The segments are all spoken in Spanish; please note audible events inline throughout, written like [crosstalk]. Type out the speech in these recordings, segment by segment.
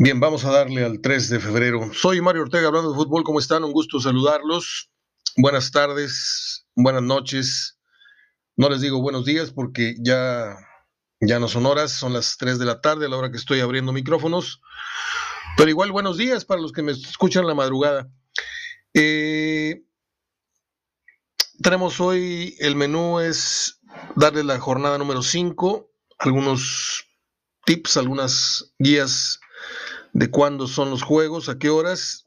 Bien, vamos a darle al 3 de febrero. Soy Mario Ortega hablando de fútbol. ¿Cómo están? Un gusto saludarlos. Buenas tardes, buenas noches. No les digo buenos días porque ya, ya no son horas, son las 3 de la tarde a la hora que estoy abriendo micrófonos. Pero igual buenos días para los que me escuchan la madrugada. Eh, tenemos hoy, el menú es darle la jornada número 5, algunos tips, algunas guías de cuándo son los juegos, a qué horas,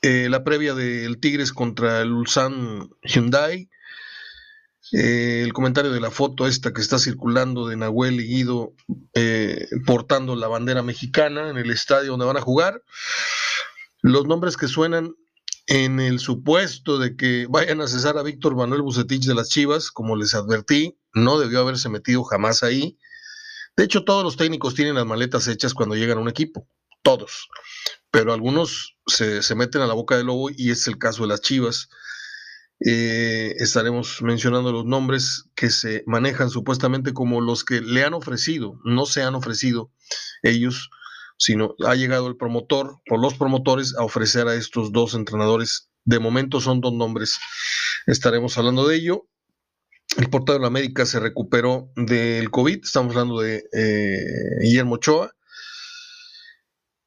eh, la previa del Tigres contra el Ulsan Hyundai, eh, el comentario de la foto esta que está circulando de Nahuel y Guido eh, portando la bandera mexicana en el estadio donde van a jugar, los nombres que suenan en el supuesto de que vayan a cesar a Víctor Manuel Bucetich de las Chivas, como les advertí, no debió haberse metido jamás ahí. De hecho, todos los técnicos tienen las maletas hechas cuando llegan a un equipo todos, pero algunos se, meten a la boca del lobo y es el caso de las Chivas. Eh, estaremos mencionando los nombres que se manejan supuestamente como los que le han ofrecido, no se han ofrecido ellos, sino ha llegado el promotor o los promotores a ofrecer a estos dos entrenadores. De momento son dos nombres. Estaremos hablando de ello. El portero de la América se recuperó del COVID. Estamos hablando de eh, Guillermo Ochoa.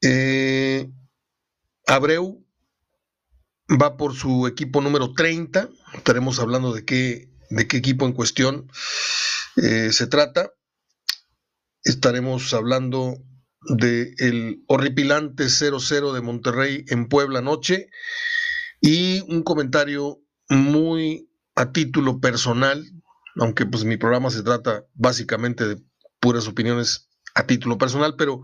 Eh, Abreu va por su equipo número 30. Estaremos hablando de qué, de qué equipo en cuestión eh, se trata. Estaremos hablando del el horripilante 0-0 de Monterrey en Puebla anoche y un comentario muy a título personal, aunque pues mi programa se trata básicamente de puras opiniones a título personal, pero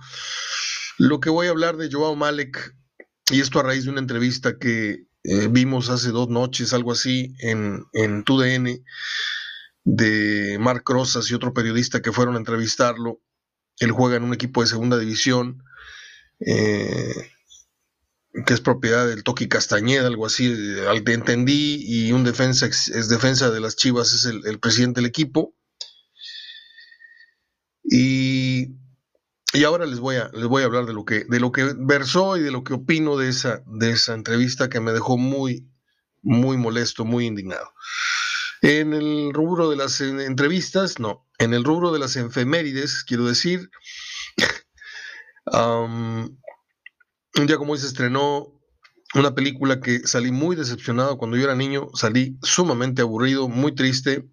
lo que voy a hablar de Joao Malek, y esto a raíz de una entrevista que eh, vimos hace dos noches, algo así, en, en TUDN, de Marc Rosas y otro periodista que fueron a entrevistarlo. Él juega en un equipo de segunda división, eh, que es propiedad del Toki Castañeda, algo así, al que entendí, y un defensa es defensa de las Chivas, es el, el presidente del equipo. Y y ahora les voy a, les voy a hablar de lo que, de lo que versó y de lo que opino de esa, de esa entrevista que me dejó muy, muy molesto, muy indignado. En el rubro de las entrevistas, no, en el rubro de las efemérides, quiero decir, [laughs] un día como hoy se estrenó una película que salí muy decepcionado cuando yo era niño, salí sumamente aburrido, muy triste,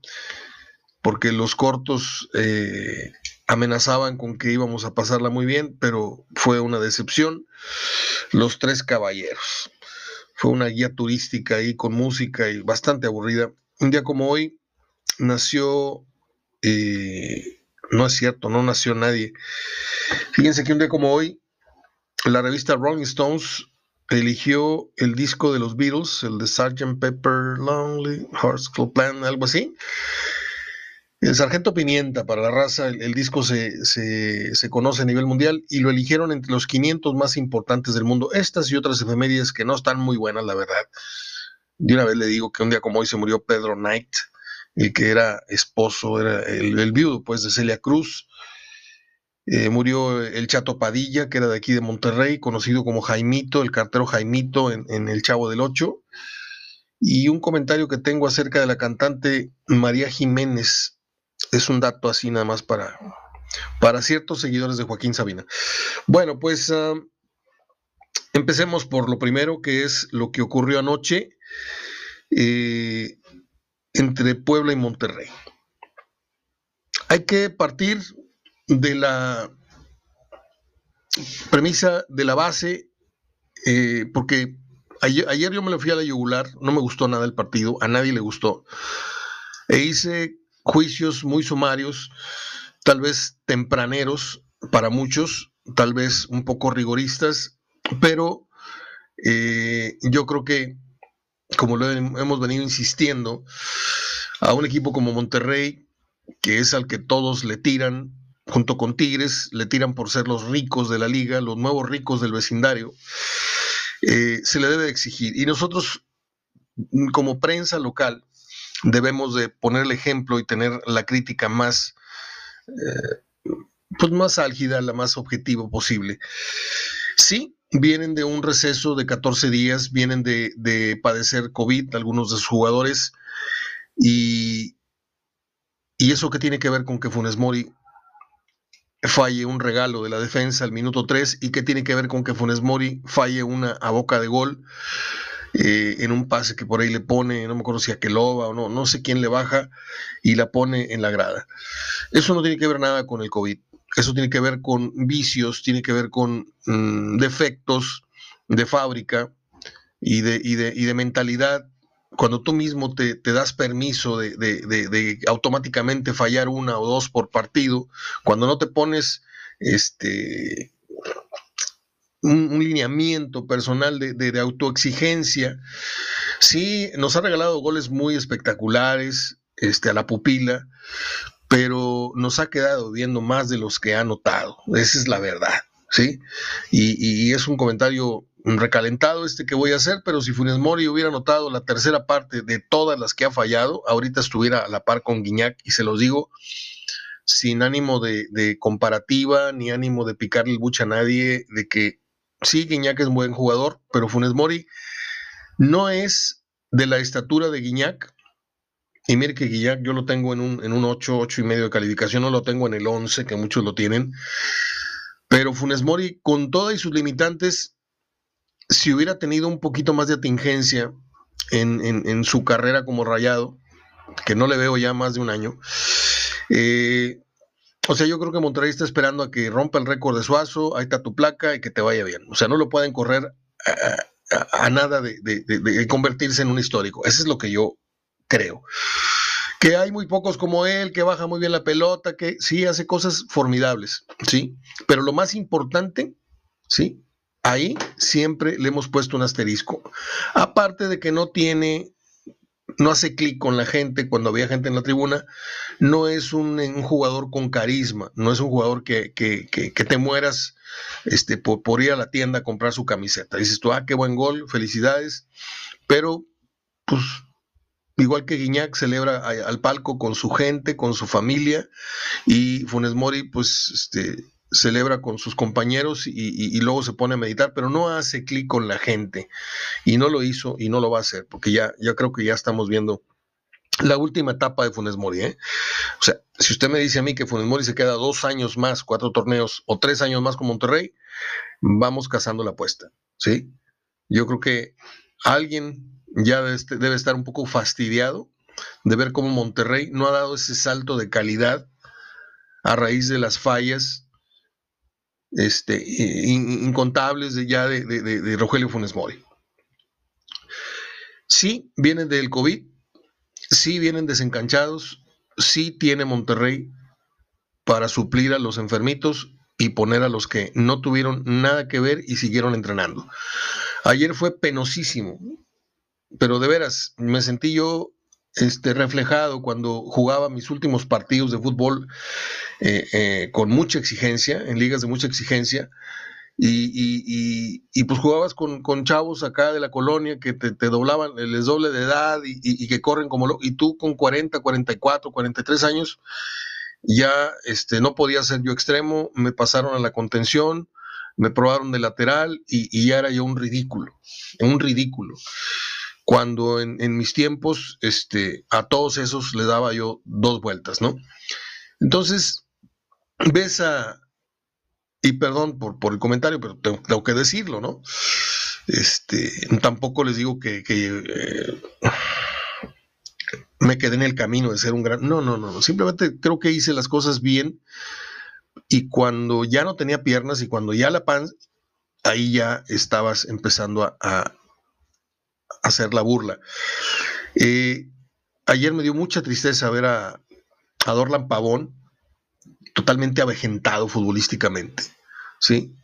porque los cortos eh, amenazaban con que íbamos a pasarla muy bien, pero fue una decepción. Los Tres Caballeros. Fue una guía turística ahí con música y bastante aburrida. Un día como hoy nació, eh, no es cierto, no nació nadie. Fíjense que un día como hoy, la revista Rolling Stones eligió el disco de los Beatles, el de Sgt. Pepper Lonely Hearts Club Plan, algo así, el Sargento Pimienta para la raza, el, disco se, conoce a nivel mundial y lo eligieron entre los 500 más importantes del mundo. Estas y otras efemérides que no están muy buenas, la verdad. De una vez le digo que un día como hoy se murió Pedro Knight, el que era esposo, era el, viudo pues de Celia Cruz. Eh, murió el Chato Padilla, que era de aquí de Monterrey, conocido como Jaimito, el cartero Jaimito en, en El Chavo del Ocho. Y un comentario que tengo acerca de la cantante María Jiménez, es un dato así nada más para, para ciertos seguidores de Joaquín Sabina. Bueno, pues ah, empecemos por lo primero, que es lo que ocurrió anoche eh, entre Puebla y Monterrey. Hay que partir de la premisa de la base, eh, porque ayer, ayer, yo me lo fui a la yugular, no me gustó nada el partido, a nadie le gustó, e hice juicios muy sumarios, tal vez tempraneros para muchos, tal vez un poco rigoristas, pero eh, yo creo que, como lo hemos venido insistiendo, a un equipo como Monterrey, que es al que todos le tiran, junto con Tigres, le tiran por ser los ricos de la liga, los nuevos ricos del vecindario, eh, se le debe exigir. Y nosotros, como prensa local, debemos de poner el ejemplo y tener la crítica más, eh, pues más álgida, la más objetiva posible. Sí, vienen de un receso de 14 días, vienen de, padecer COVID algunos de sus jugadores y, y eso que tiene que ver con que Funes Mori falle un regalo de la defensa al minuto 3 y que tiene que ver con que Funes Mori falle una a boca de gol eh, en un pase que por ahí le pone, no me acuerdo si a Keloba o no, no sé quién le baja y la pone en la grada. Eso no tiene que ver nada con el COVID. Eso tiene que ver con vicios, tiene que ver con mm, defectos de fábrica y de, y de, mentalidad. Cuando tú mismo te, das permiso de, automáticamente fallar una o dos por partido, cuando no te pones este, un, lineamiento personal de, autoexigencia, sí, nos ha regalado goles muy espectaculares este, a la pupila, pero nos ha quedado viendo más de los que ha notado. Esa es la verdad, ¿sí? Y, es un comentario recalentado este que voy a hacer, pero si Funes Mori hubiera notado la tercera parte de todas las que ha fallado, ahorita estuviera a la par con Guiñac, y se los digo sin ánimo de, comparativa, ni ánimo de picarle el buche a nadie, de que sí, Guiñac es un buen jugador, pero Funes Mori no es de la estatura de Guiñac, y mire que Guillac yo lo tengo en un, en un 8, 8 y medio de calificación, no lo tengo en el 11, que muchos lo tienen. Pero Funes Mori, con todas sus limitantes, si hubiera tenido un poquito más de atingencia en, su carrera como rayado, que no le veo ya más de un año, eh, o sea, yo creo que Monterrey está esperando a que rompa el récord de Suazo, ahí está tu placa y que te vaya bien. O sea, no lo pueden correr a, nada de, de, convertirse en un histórico. Eso es lo que yo creo. Que hay muy pocos como él, que baja muy bien la pelota, que sí hace cosas formidables, ¿sí? Pero lo más importante, ¿sí? Ahí siempre le hemos puesto un asterisco. Aparte de que no tiene, no hace clic con la gente cuando había gente en la tribuna, no es un, jugador con carisma, no es un jugador que, te mueras este, por, por, ir a la tienda a comprar su camiseta. Dices tú, ah, qué buen gol, felicidades, pero pues igual que Guiñac celebra al palco con su gente, con su familia, y Funes Mori, pues, este, celebra con sus compañeros y, luego se pone a meditar, pero no hace clic con la gente. Y no lo hizo y no lo va a hacer, porque ya, creo que ya estamos viendo la última etapa de Funes Mori. ¿eh? O sea, si usted me dice a mí que Funes Mori se queda dos años más, cuatro torneos o tres años más con Monterrey, vamos cazando la apuesta. ¿sí? Yo creo que alguien ya debe estar un poco fastidiado de ver cómo Monterrey no ha dado ese salto de calidad a raíz de las fallas este, incontables de ya de, Rogelio Funes Mori. Sí, vienen del COVID, sí vienen desencanchados, sí tiene Monterrey para suplir a los enfermitos y poner a los que no tuvieron nada que ver y siguieron entrenando. Ayer fue penosísimo pero de veras, me sentí yo este, reflejado cuando jugaba mis últimos partidos de fútbol eh, eh, con mucha exigencia, en ligas de mucha exigencia, y, pues jugabas con, chavos acá de la colonia que te, doblaban, les doble de edad y, que corren como lo, y tú con 40, 44, 43 años, ya este, no podía ser yo extremo, me pasaron a la contención, me probaron de lateral y, ya era yo un ridículo, un ridículo cuando en, mis tiempos este, a todos esos le daba yo dos vueltas, ¿no? Entonces, ves a, y perdón por, por el comentario, pero tengo, que decirlo, ¿no? Este, tampoco les digo que, eh, me quedé en el camino de ser un gran... No, no, no, simplemente creo que hice las cosas bien y cuando ya no tenía piernas y cuando ya la pan, ahí ya estabas empezando a hacer la burla. Ayer me dio mucha tristeza ver a, a Dorlan Pavón totalmente avejentado futbolísticamente, ¿sí?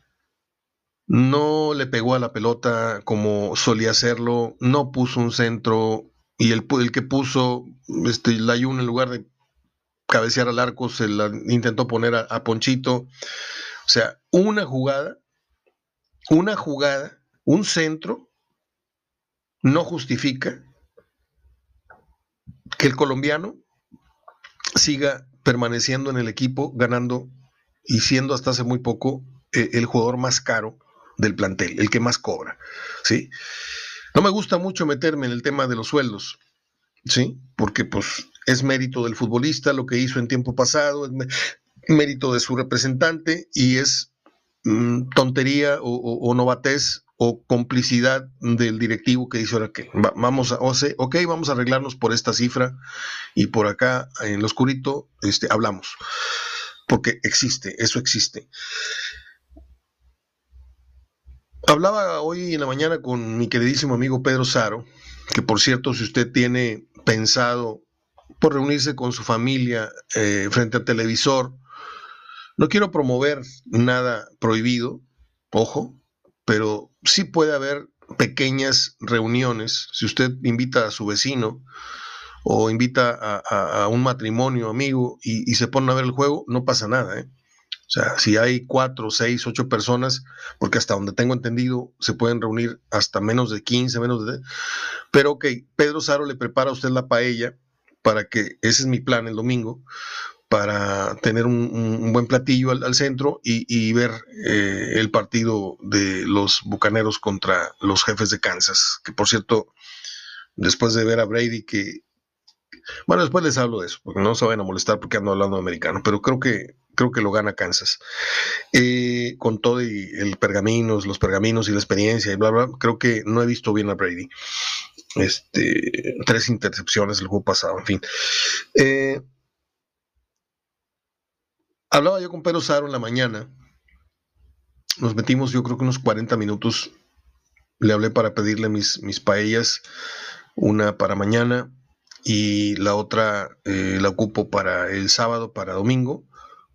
No le pegó a la pelota como solía hacerlo, no puso un centro y el, el que puso este, la en lugar de cabecear al arco se la intentó poner a, a Ponchito. O sea, una jugada, una jugada, un centro no justifica que el colombiano siga permaneciendo en el equipo, ganando y siendo hasta hace muy poco eh, el jugador más caro del plantel, el que más cobra, ¿sí? No me gusta mucho meterme en el tema de los sueldos, ¿sí? Porque pues es mérito del futbolista lo que hizo en tiempo pasado, es mérito de su representante y es mm, tontería o, novatez o complicidad del directivo que dice ahora que vamos a, ok, vamos a arreglarnos por esta cifra y por acá en lo oscurito este, hablamos, porque existe, eso existe. Hablaba hoy en la mañana con mi queridísimo amigo Pedro Saro, que por cierto, si usted tiene pensado por reunirse con su familia eh, frente al televisor, no quiero promover nada prohibido, ojo, pero sí puede haber pequeñas reuniones. Si usted invita a su vecino o invita a, un matrimonio amigo y, se pone a ver el juego, no pasa nada. ¿eh? O sea, si hay cuatro, seis, ocho personas, porque hasta donde tengo entendido se pueden reunir hasta menos de 15, menos de... Pero ok, Pedro Saro le prepara a usted la paella para que, ese es mi plan el domingo, para tener un, buen platillo al, centro y, ver eh, el partido de los Bucaneros contra los jefes de Kansas, que por cierto, después de ver a Brady que... Bueno, después les hablo de eso, porque no se vayan a molestar porque ando hablando americano, pero creo que creo que lo gana Kansas. Eh, con todo y el pergaminos, los pergaminos y la experiencia y bla, bla, creo que no he visto bien a Brady. Este, tres intercepciones el juego pasado, en fin. Eh, Hablaba yo con Pedro Saro en la mañana. Nos metimos, yo creo que unos 40 minutos. Le hablé para pedirle mis, mis paellas, una para mañana y la otra eh, la ocupo para el sábado, para domingo.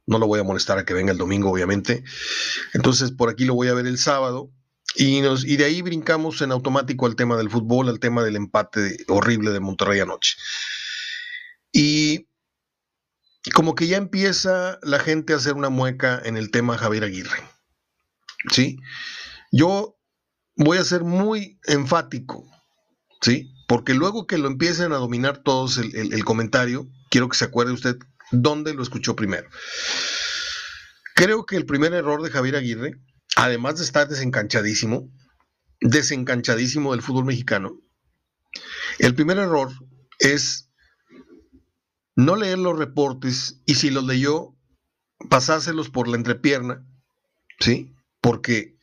No lo voy a molestar a que venga el domingo, obviamente. Entonces, por aquí lo voy a ver el sábado. Y, nos, y de ahí brincamos en automático al tema del fútbol, al tema del empate horrible de Monterrey anoche. Y como que ya empieza la gente a hacer una mueca en el tema Javier Aguirre. ¿Sí? Yo voy a ser muy enfático, ¿sí? Porque luego que lo empiecen a dominar todos el, comentario, quiero que se acuerde usted dónde lo escuchó primero. Creo que el primer error de Javier Aguirre, además de estar desencanchadísimo, desencanchadísimo del fútbol mexicano, el primer error es no leer los reportes y si los leyó, pasárselos por la entrepierna, ¿sí? Porque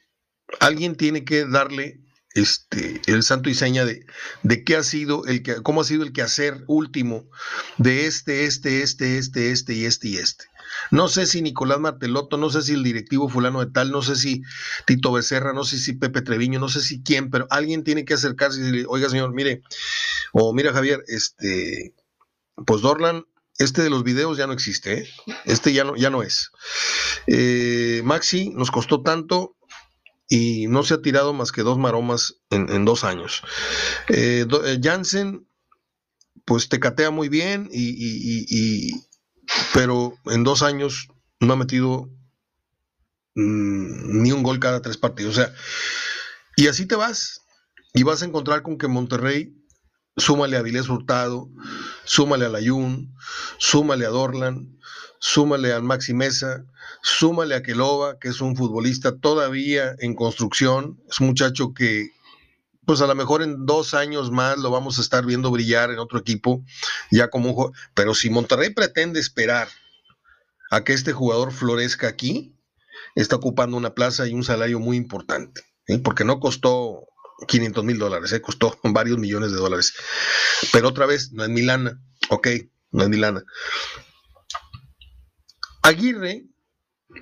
alguien tiene que darle este, el santo y seña de, de qué ha sido el que, cómo ha sido el quehacer último de este, este, este, este, este y este y este. No sé si Nicolás Martelotto, no sé si el directivo fulano de tal, no sé si Tito Becerra, no sé si Pepe Treviño, no sé si quién, pero alguien tiene que acercarse y decirle, oiga señor, mire, o mira Javier, este, pues Dorlan, este de los videos ya no existe, ¿eh? este ya no, ya no es. Eh, Maxi nos costó tanto y no se ha tirado más que dos maromas en, dos años. Eh, Jansen, pues te catea muy bien, y, pero en dos años no ha metido mm, ni un gol cada tres partidos. O sea, y así te vas y vas a encontrar con que Monterrey súmale a Vilés Hurtado, súmale a Layun, súmale a Dorlan, súmale al Maxi Mesa, súmale a Kelova, que es un futbolista todavía en construcción, es un muchacho que pues a lo mejor en dos años más lo vamos a estar viendo brillar en otro equipo, ya como un. Pero si Monterrey pretende esperar a que este jugador florezca aquí, está ocupando una plaza y un salario muy importante, ¿eh? porque no costó 500 mil dólares, ¿eh? costó varios millones de dólares. Pero otra vez, no es Milana, ok, no es Milana. Aguirre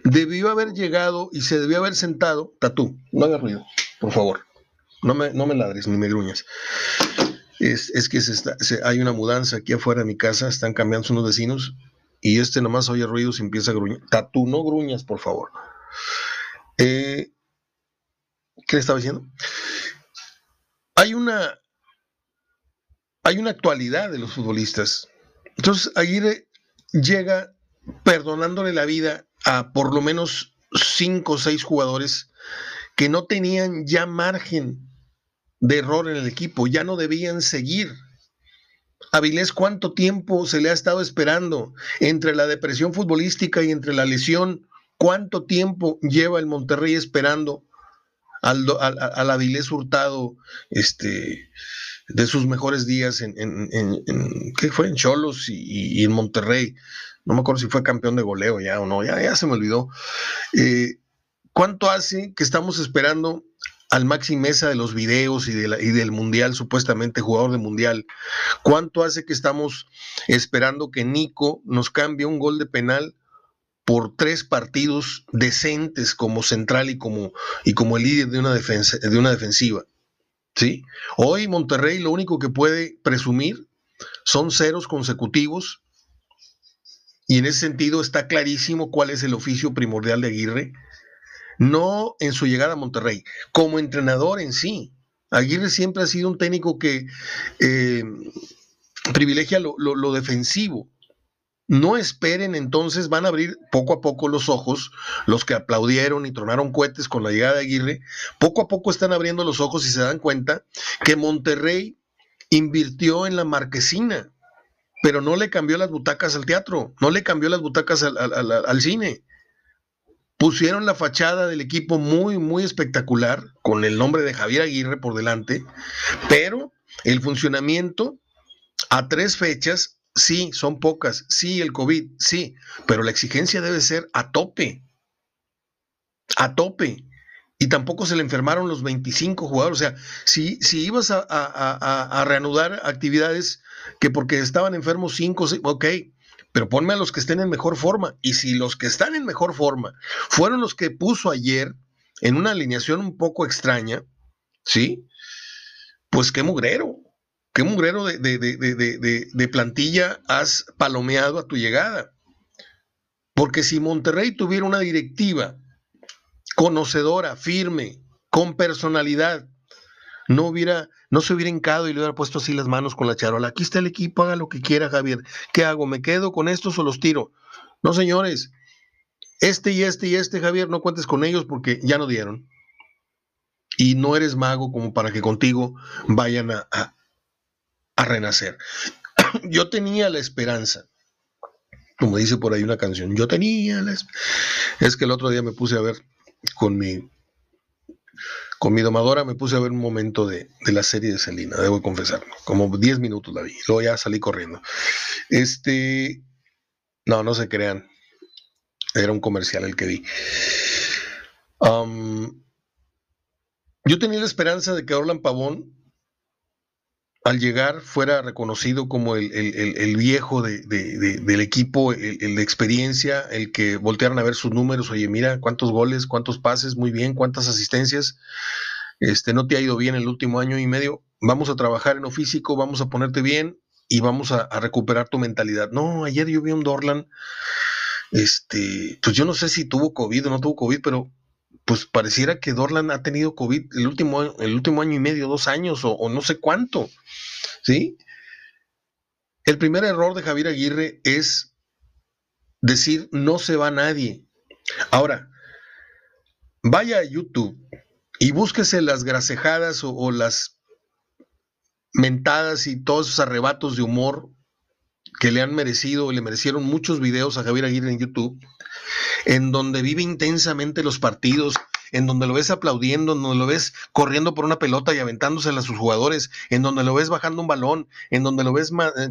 debió haber llegado y se debió haber sentado. Tatú, no haga ruido, por favor. No me, no me ladres ni me gruñas. Es, que se hay una mudanza aquí afuera de mi casa, están cambiando unos vecinos y este nomás oye ruidos y empieza a gruñir. Tatú, no gruñas, por favor. Eh, ¿Qué le estaba diciendo? Hay una, hay una actualidad de los futbolistas. Entonces Aguirre llega perdonándole la vida a por lo menos cinco o seis jugadores que no tenían ya margen de error en el equipo, ya no debían seguir. Avilés, ¿cuánto tiempo se le ha estado esperando entre la depresión futbolística y entre la lesión? ¿Cuánto tiempo lleva el Monterrey esperando al, al, Avilés Hurtado, este, de sus mejores días en, ¿qué fue? En Cholos y, en Monterrey. No me acuerdo si fue campeón de goleo ya o no, ya, se me olvidó. Eh, ¿Cuánto hace que estamos esperando al Maxi Mesa de los videos y, y, del Mundial, supuestamente jugador de Mundial. ¿Cuánto hace que estamos esperando que Nico nos cambie un gol de penal por tres partidos decentes como central y como, y como el líder de una, defensa, de una defensiva? ¿Sí? Hoy Monterrey lo único que puede presumir son ceros consecutivos y en ese sentido está clarísimo cuál es el oficio primordial de Aguirre no en su llegada a Monterrey, como entrenador en sí. Aguirre siempre ha sido un técnico que eh, privilegia lo, defensivo. No esperen, entonces van a abrir poco a poco los ojos, los que aplaudieron y tronaron cohetes con la llegada de Aguirre, poco a poco están abriendo los ojos y se dan cuenta que Monterrey invirtió en la marquesina, pero no le cambió las butacas al teatro, no le cambió las butacas al cine. Pusieron la fachada del equipo muy, muy espectacular, con el nombre de Javier Aguirre por delante, pero el funcionamiento a tres fechas, sí, son pocas, sí, el COVID, sí, pero la exigencia debe ser a tope, a tope. Y tampoco se le enfermaron los 25 jugadores. O sea, si, si ibas a, a reanudar actividades que porque estaban enfermos 5, ok, pero ponme a los que estén en mejor forma. Y si los que están en mejor forma fueron los que puso ayer en una alineación un poco extraña, ¿sí? Pues qué mugrero, qué mugrero de, de, plantilla has palomeado a tu llegada. Porque si Monterrey tuviera una directiva conocedora, firme, con personalidad, no hubiera, no se hubiera hincado y le hubiera puesto así las manos con la charola. Aquí está el equipo, haga lo que quiera, Javier. ¿Qué hago? ¿Me quedo con estos o los tiro? No, señores. Este y este y este, Javier, no cuentes con ellos porque ya no dieron. Y no eres mago como para que contigo vayan a, a renacer. [clears throat] Yo tenía la esperanza, como dice por ahí una canción, yo tenía la esperanza. Es que el otro día me puse a ver con mi con mi domadora me puse a ver un momento de, la serie de Selina, debo confesarlo. Como 10 minutos la vi, luego ya salí corriendo. Este, no, no se crean. Era un comercial el que vi. yo tenía la esperanza de que Orlan Pavón al llegar fuera reconocido como el, viejo del equipo, el, de experiencia, el que voltearon a ver sus números, oye, mira cuántos goles, cuántos pases, muy bien, cuántas asistencias, este, no te ha ido bien el último año y medio, vamos a trabajar en lo físico, vamos a ponerte bien y vamos a, recuperar tu mentalidad. No, ayer yo vi un Dorlan, este, pues yo no sé si tuvo COVID o no tuvo COVID, pero pues pareciera que Dorlan ha tenido COVID el último, el último año y medio, dos años o, no sé cuánto, ¿sí? El primer error de Javier Aguirre es decir no se va nadie. Ahora, vaya a YouTube y búsquese las grasejadas o, o las mentadas y todos esos arrebatos de humor que le han merecido, le merecieron muchos videos a Javier Aguirre en YouTube en donde vive intensamente los partidos, en donde lo ves aplaudiendo, en donde lo ves corriendo por una pelota y aventándosela a sus jugadores, en donde lo ves bajando un balón, en donde lo ves eh,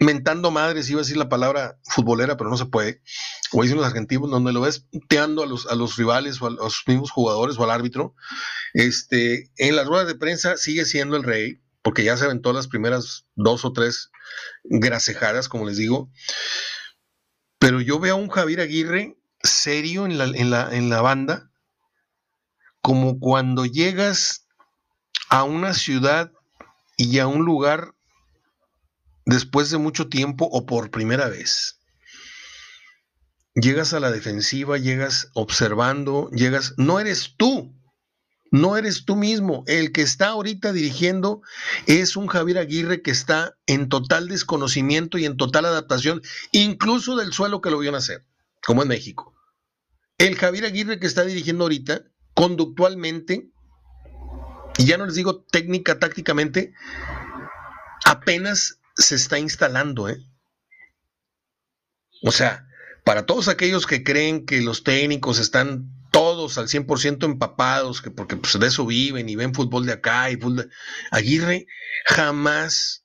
mentando madres, iba a decir la palabra futbolera, pero no se puede, como dicen los argentinos, donde lo ves teando a los, a los rivales o a, los mismos jugadores o al árbitro, este, en las ruedas de prensa sigue siendo el rey, porque ya se aventó las primeras dos o tres grasejadas, como les digo, pero yo veo a un Javier Aguirre serio en la, en la, en la banda, como cuando llegas a una ciudad y a un lugar después de mucho tiempo o por primera vez. Llegas a la defensiva, llegas observando, llegas, no eres tú, no eres tú mismo. El que está ahorita dirigiendo es un Javier Aguirre que está en total desconocimiento y en total adaptación, incluso del suelo que lo vio nacer, como en México. El Javier Aguirre que está dirigiendo ahorita, conductualmente, y ya no les digo técnica, tácticamente, apenas se está instalando, ¿eh? O sea, para todos aquellos que creen que los técnicos están todos al 100% empapados, que porque pues, de eso viven y ven fútbol de acá y Aguirre jamás,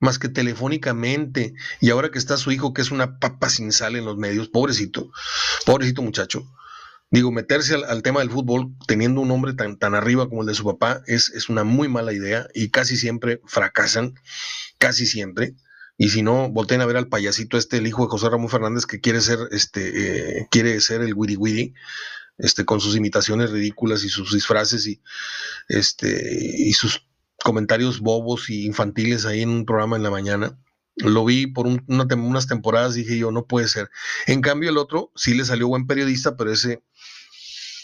más que telefónicamente, y ahora que está su hijo, que es una papa sin sal en los medios, pobrecito, pobrecito muchacho. Digo, meterse al, tema del fútbol teniendo un hombre tan, tan arriba como el de su papá es, es una muy mala idea y casi siempre fracasan, casi siempre. Y si no, volteen a ver al payasito este, el hijo de José Ramón Fernández, que quiere ser, este, eh, quiere ser el wiri wiri, este, con sus imitaciones ridículas y sus disfraces y, este, y sus comentarios bobos y infantiles ahí en un programa en la mañana. Lo vi por unas temporadas, dije yo, no puede ser. En cambio, el otro sí le salió buen periodista, pero ese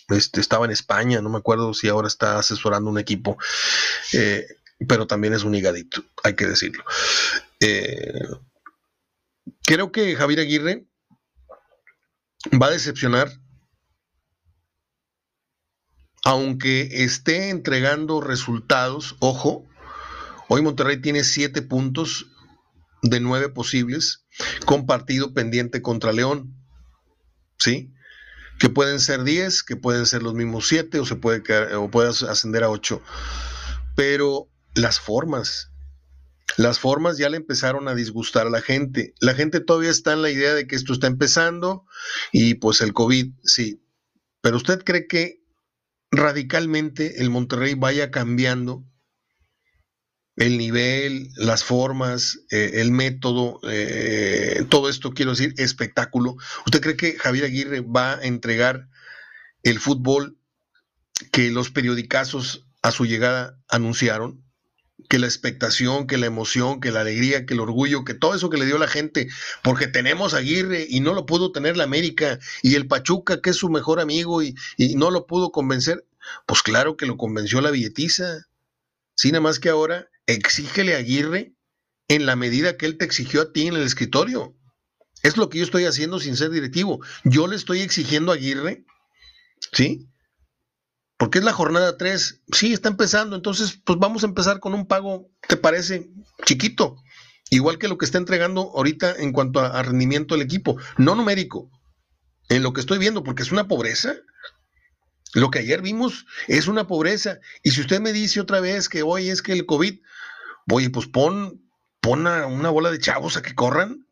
este, estaba en España, no me acuerdo si ahora está asesorando un equipo. Eh, pero también es un higadito, hay que decirlo. Eh, creo que Javier Aguirre va a decepcionar, aunque esté entregando resultados, ojo, hoy Monterrey tiene siete puntos de nueve posibles con partido pendiente contra León, ¿sí? Que pueden ser diez, que pueden ser los mismos siete o se puede o puede ascender a ocho, pero las formas. Las formas ya le empezaron a disgustar a la gente. La gente todavía está en la idea de que esto está empezando y pues el COVID, sí. Pero usted cree que radicalmente el Monterrey vaya cambiando el nivel, las formas, eh, el método, eh, todo esto quiero decir, espectáculo. ¿Usted cree que Javier Aguirre va a entregar el fútbol que los periodicazos a su llegada anunciaron? Que la expectación, que la emoción, que la alegría, que el orgullo, que todo eso que le dio la gente, porque tenemos a Aguirre y no lo pudo tener la América, y el Pachuca, que es su mejor amigo, y, no lo pudo convencer, pues claro que lo convenció la billetiza. Sí, nada más que ahora exígele a Aguirre en la medida que él te exigió a ti en el escritorio. Es lo que yo estoy haciendo sin ser directivo. Yo le estoy exigiendo a Aguirre, ¿sí? Porque es la jornada 3, sí, está empezando, entonces pues vamos a empezar con un pago, ¿te parece? Chiquito, igual que lo que está entregando ahorita en cuanto a, rendimiento del equipo, no numérico, en lo que estoy viendo, porque es una pobreza. Lo que ayer vimos es una pobreza. Y si usted me dice otra vez que hoy es que el COVID, oye, pues pon, una bola de chavos a que corran,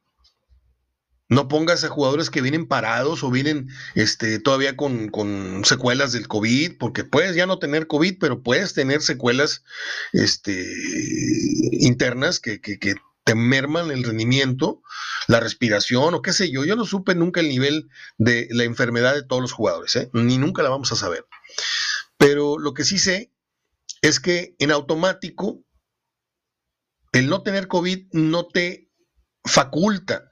no pongas a jugadores que vienen parados o vienen este, todavía con, secuelas del COVID, porque puedes ya no tener COVID, pero puedes tener secuelas este, internas que, te merman el rendimiento, la respiración o qué sé yo. Yo no supe nunca el nivel de la enfermedad de todos los jugadores, ¿eh? ni nunca la vamos a saber. Pero lo que sí sé es que en automático el no tener COVID no te faculta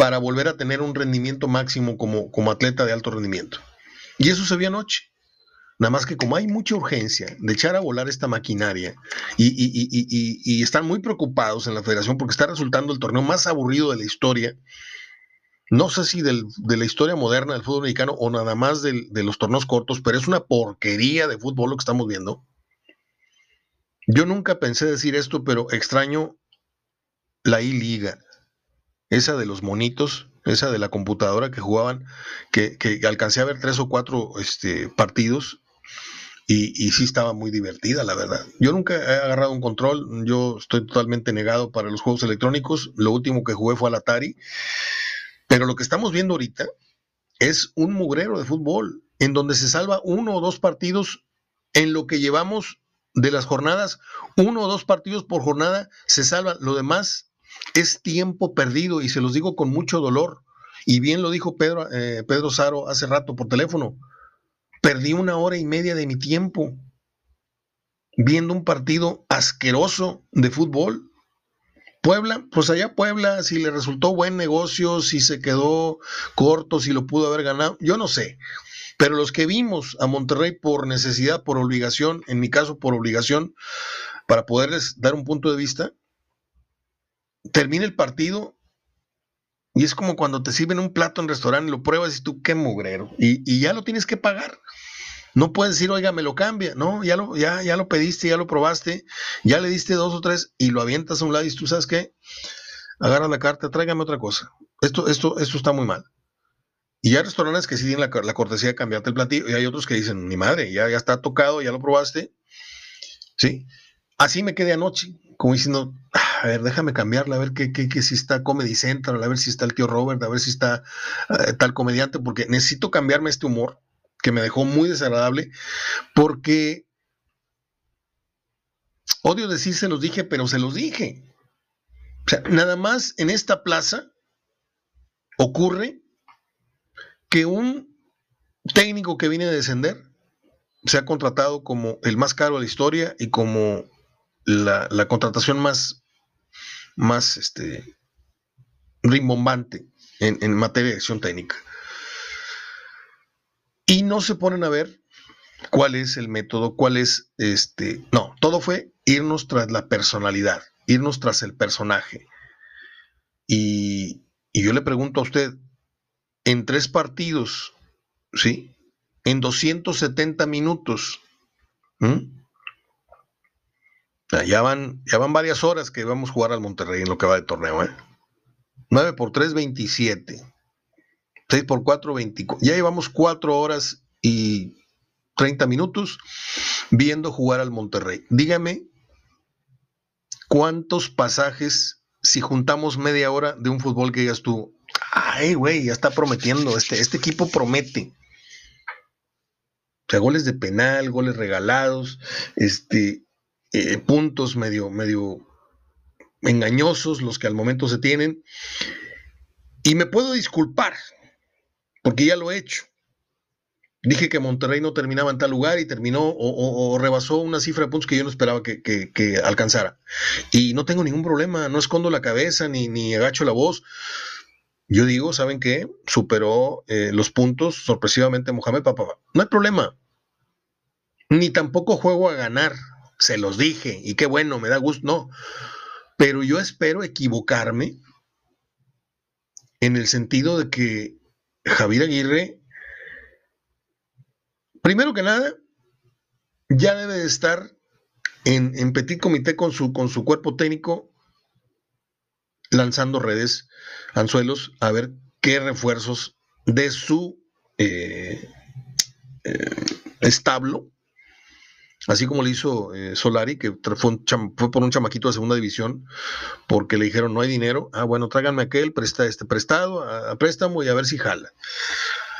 para volver a tener un rendimiento máximo como, como atleta de alto rendimiento. Y eso se vio anoche. Nada más que como hay mucha urgencia de echar a volar esta maquinaria y, están muy preocupados en la federación porque está resultando el torneo más aburrido de la historia, no sé si de la historia moderna del fútbol mexicano o nada más de los torneos cortos, pero es una porquería de fútbol lo que estamos viendo. Yo nunca pensé decir esto, pero extraño la I-Liga esa de los monitos, esa de la computadora que jugaban, que, alcancé a ver tres o cuatro este, partidos y, y, sí estaba muy divertida, la verdad. Yo nunca he agarrado un control, yo estoy totalmente negado para los juegos electrónicos, lo último que jugué fue al Atari, pero lo que estamos viendo ahorita es un mugrero de fútbol, en donde se salva uno o dos partidos en lo que llevamos de las jornadas, uno o dos partidos por jornada se salvan, lo demás es tiempo perdido y se los digo con mucho dolor. Y bien lo dijo Pedro, eh, Pedro Saro hace rato por teléfono. Perdí una hora y media de mi tiempo viendo un partido asqueroso de fútbol. Puebla, pues allá Puebla, si le resultó buen negocio, si se quedó corto, si lo pudo haber ganado, yo no sé. Pero los que vimos a Monterrey por necesidad, por obligación, en mi caso por obligación, para poderles dar un punto de vista, termina el partido y es como cuando te sirven un plato en restaurante y lo pruebas y tú qué mugrero. Y, ya lo tienes que pagar. No puedes decir, oiga, me lo cambia. No, ya lo, ya, ya lo pediste, ya lo probaste, ya le diste dos o tres y lo avientas a un lado y tú sabes qué, agarra la carta, tráigame otra cosa. Esto, esto, esto está muy mal. Y hay restaurantes que sí tienen la, cortesía de cambiarte el platillo y hay otros que dicen, mi madre, ya, ya está tocado, ya lo probaste. ¿Sí? Así me quedé anoche, como diciendo, a ver, déjame cambiarla, a ver qué, qué, si está Comedy Central, a ver si está el tío Robert, a ver si está eh, tal comediante, porque necesito cambiarme este humor que me dejó muy desagradable, porque odio decir se los dije, pero se los dije. O sea, nada más en esta plaza ocurre que un técnico que viene a descender se ha contratado como el más caro de la historia y como la, contratación más, más este, rimbombante en, en, materia de acción técnica. Y no se ponen a ver cuál es el método, cuál es este. No, todo fue irnos tras la personalidad, irnos tras el personaje. Y, y yo le pregunto a usted, en tres partidos, ¿sí? En 270 minutos. Ya, van, ya van varias horas que vamos a jugar al Monterrey en lo que va de torneo, ¿eh? 9 por 3, 27. 6 por 4, 24. Ya llevamos 4 horas y 30 minutos viendo jugar al Monterrey. Dígame cuántos pasajes, si juntamos media hora de un fútbol que ya estuvo, ay, güey, ya está prometiendo, este, este equipo promete. O sea, goles de penal, goles regalados, este, eh, puntos medio, medio engañosos los que al momento se tienen. Y me puedo disculpar, porque ya lo he hecho. Dije que Monterrey no terminaba en tal lugar y terminó o, rebasó una cifra de puntos que yo no esperaba que, alcanzara. Y no tengo ningún problema, no escondo la cabeza ni, ni agacho la voz. Yo digo, ¿saben qué? Superó eh, los puntos sorpresivamente Mohamed Papá. No hay problema. Ni tampoco juego a ganar. Se los dije. Y qué bueno, me da gusto. No. Pero yo espero equivocarme en el sentido de que Javier Aguirre, primero que nada, ya debe de estar en, en petit comité con su, con su cuerpo técnico lanzando redes, anzuelos, a ver qué refuerzos de su eh, eh, establo, así como le hizo eh, Solari, que fue, por un chamaquito de segunda división, porque le dijeron no hay dinero, ah bueno, tráiganme aquel, presta este prestado, a, préstamo y a ver si jala.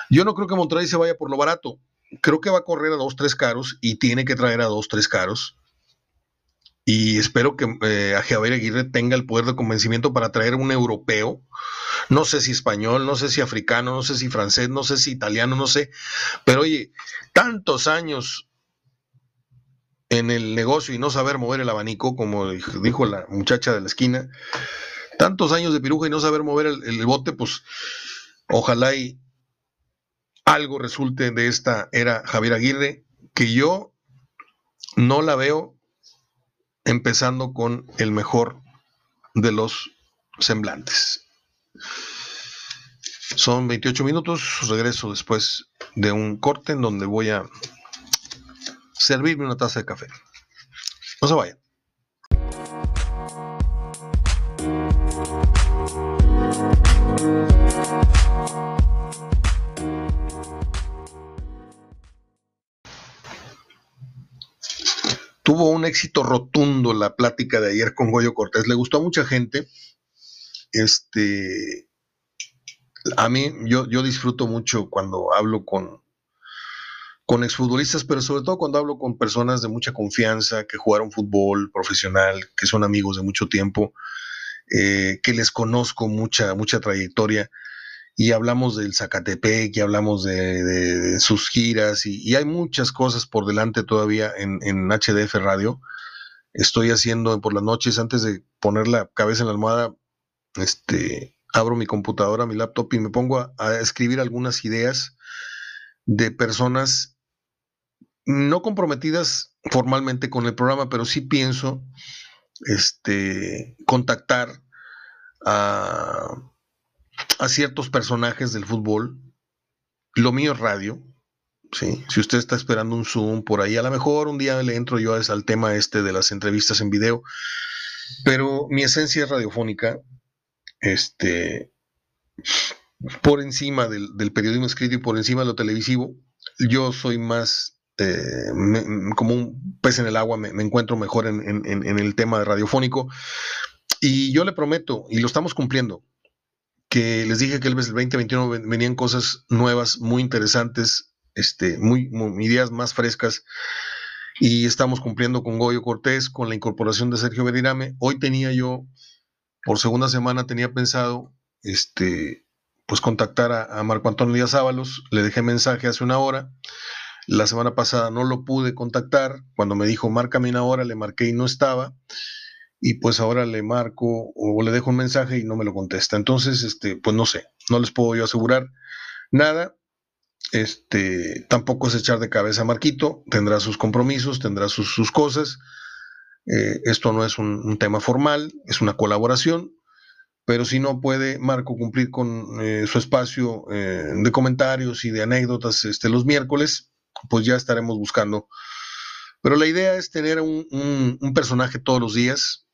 Yo no creo que Monterrey se vaya por lo barato, creo que va a correr a dos, tres caros y tiene que traer a dos, tres caros. Y espero que eh, a Javier Aguirre tenga el poder de convencimiento para traer un europeo, no sé si español, no sé si africano, no sé si francés, no sé si italiano, no sé, pero oye, tantos años en el negocio y no saber mover el abanico, como dijo la muchacha de la esquina, tantos años de piruja y no saber mover el, bote, pues ojalá y algo resulte de esta era Javier Aguirre, que yo no la veo empezando con el mejor de los semblantes. Son 28 minutos, regreso después de un corte en donde voy a servirme una taza de café. No se vayan. tuvo un éxito rotundo la plática de ayer con Goyo Cortés. Le gustó a mucha gente. Este, a mí, yo, yo disfruto mucho cuando hablo con, con exfutbolistas, pero sobre todo cuando hablo con personas de mucha confianza, que jugaron fútbol profesional, que son amigos de mucho tiempo, eh, que les conozco mucha, mucha trayectoria y hablamos del Zacatepec, y hablamos de, sus giras, y, hay muchas cosas por delante todavía en, HDF Radio. Estoy haciendo por las noches, antes de poner la cabeza en la almohada, este, abro mi computadora, mi laptop y me pongo a, escribir algunas ideas de personas no comprometidas formalmente con el programa, pero sí pienso este, contactar a a ciertos personajes del fútbol. Lo mío es radio. ¿sí? Si usted está esperando un Zoom por ahí, a lo mejor un día le entro yo al tema este de las entrevistas en video. Pero mi esencia es radiofónica. Este. por encima del, periodismo escrito y por encima de lo televisivo. Yo soy más eh, como un pez en el agua, me, encuentro mejor en, el tema radiofónico. Y yo le prometo, y lo estamos cumpliendo, que les dije que el 2021 venían cosas nuevas, muy interesantes, este, muy, ideas más frescas. Y estamos cumpliendo con Goyo Cortés, con la incorporación de Sergio Bedirame. Hoy tenía yo, por segunda semana, tenía pensado este, pues contactar a, Marco Antonio Díaz Ábalos. Le dejé mensaje hace una hora. La semana pasada no lo pude contactar. Cuando me dijo, márcame una hora, le marqué y no estaba. Y pues ahora le marco o le dejo un mensaje y no me lo contesta. Entonces, este, pues no sé, no les puedo yo asegurar nada. Este, tampoco es echar de cabeza a Marquito, tendrá sus compromisos, tendrá sus, cosas. Eh, esto no es un, tema formal, es una colaboración pero si no puede Marco cumplir con eh, su espacio eh, de comentarios y de anécdotas este, los miércoles, pues ya estaremos buscando. Pero la idea es tener un, personaje todos los días.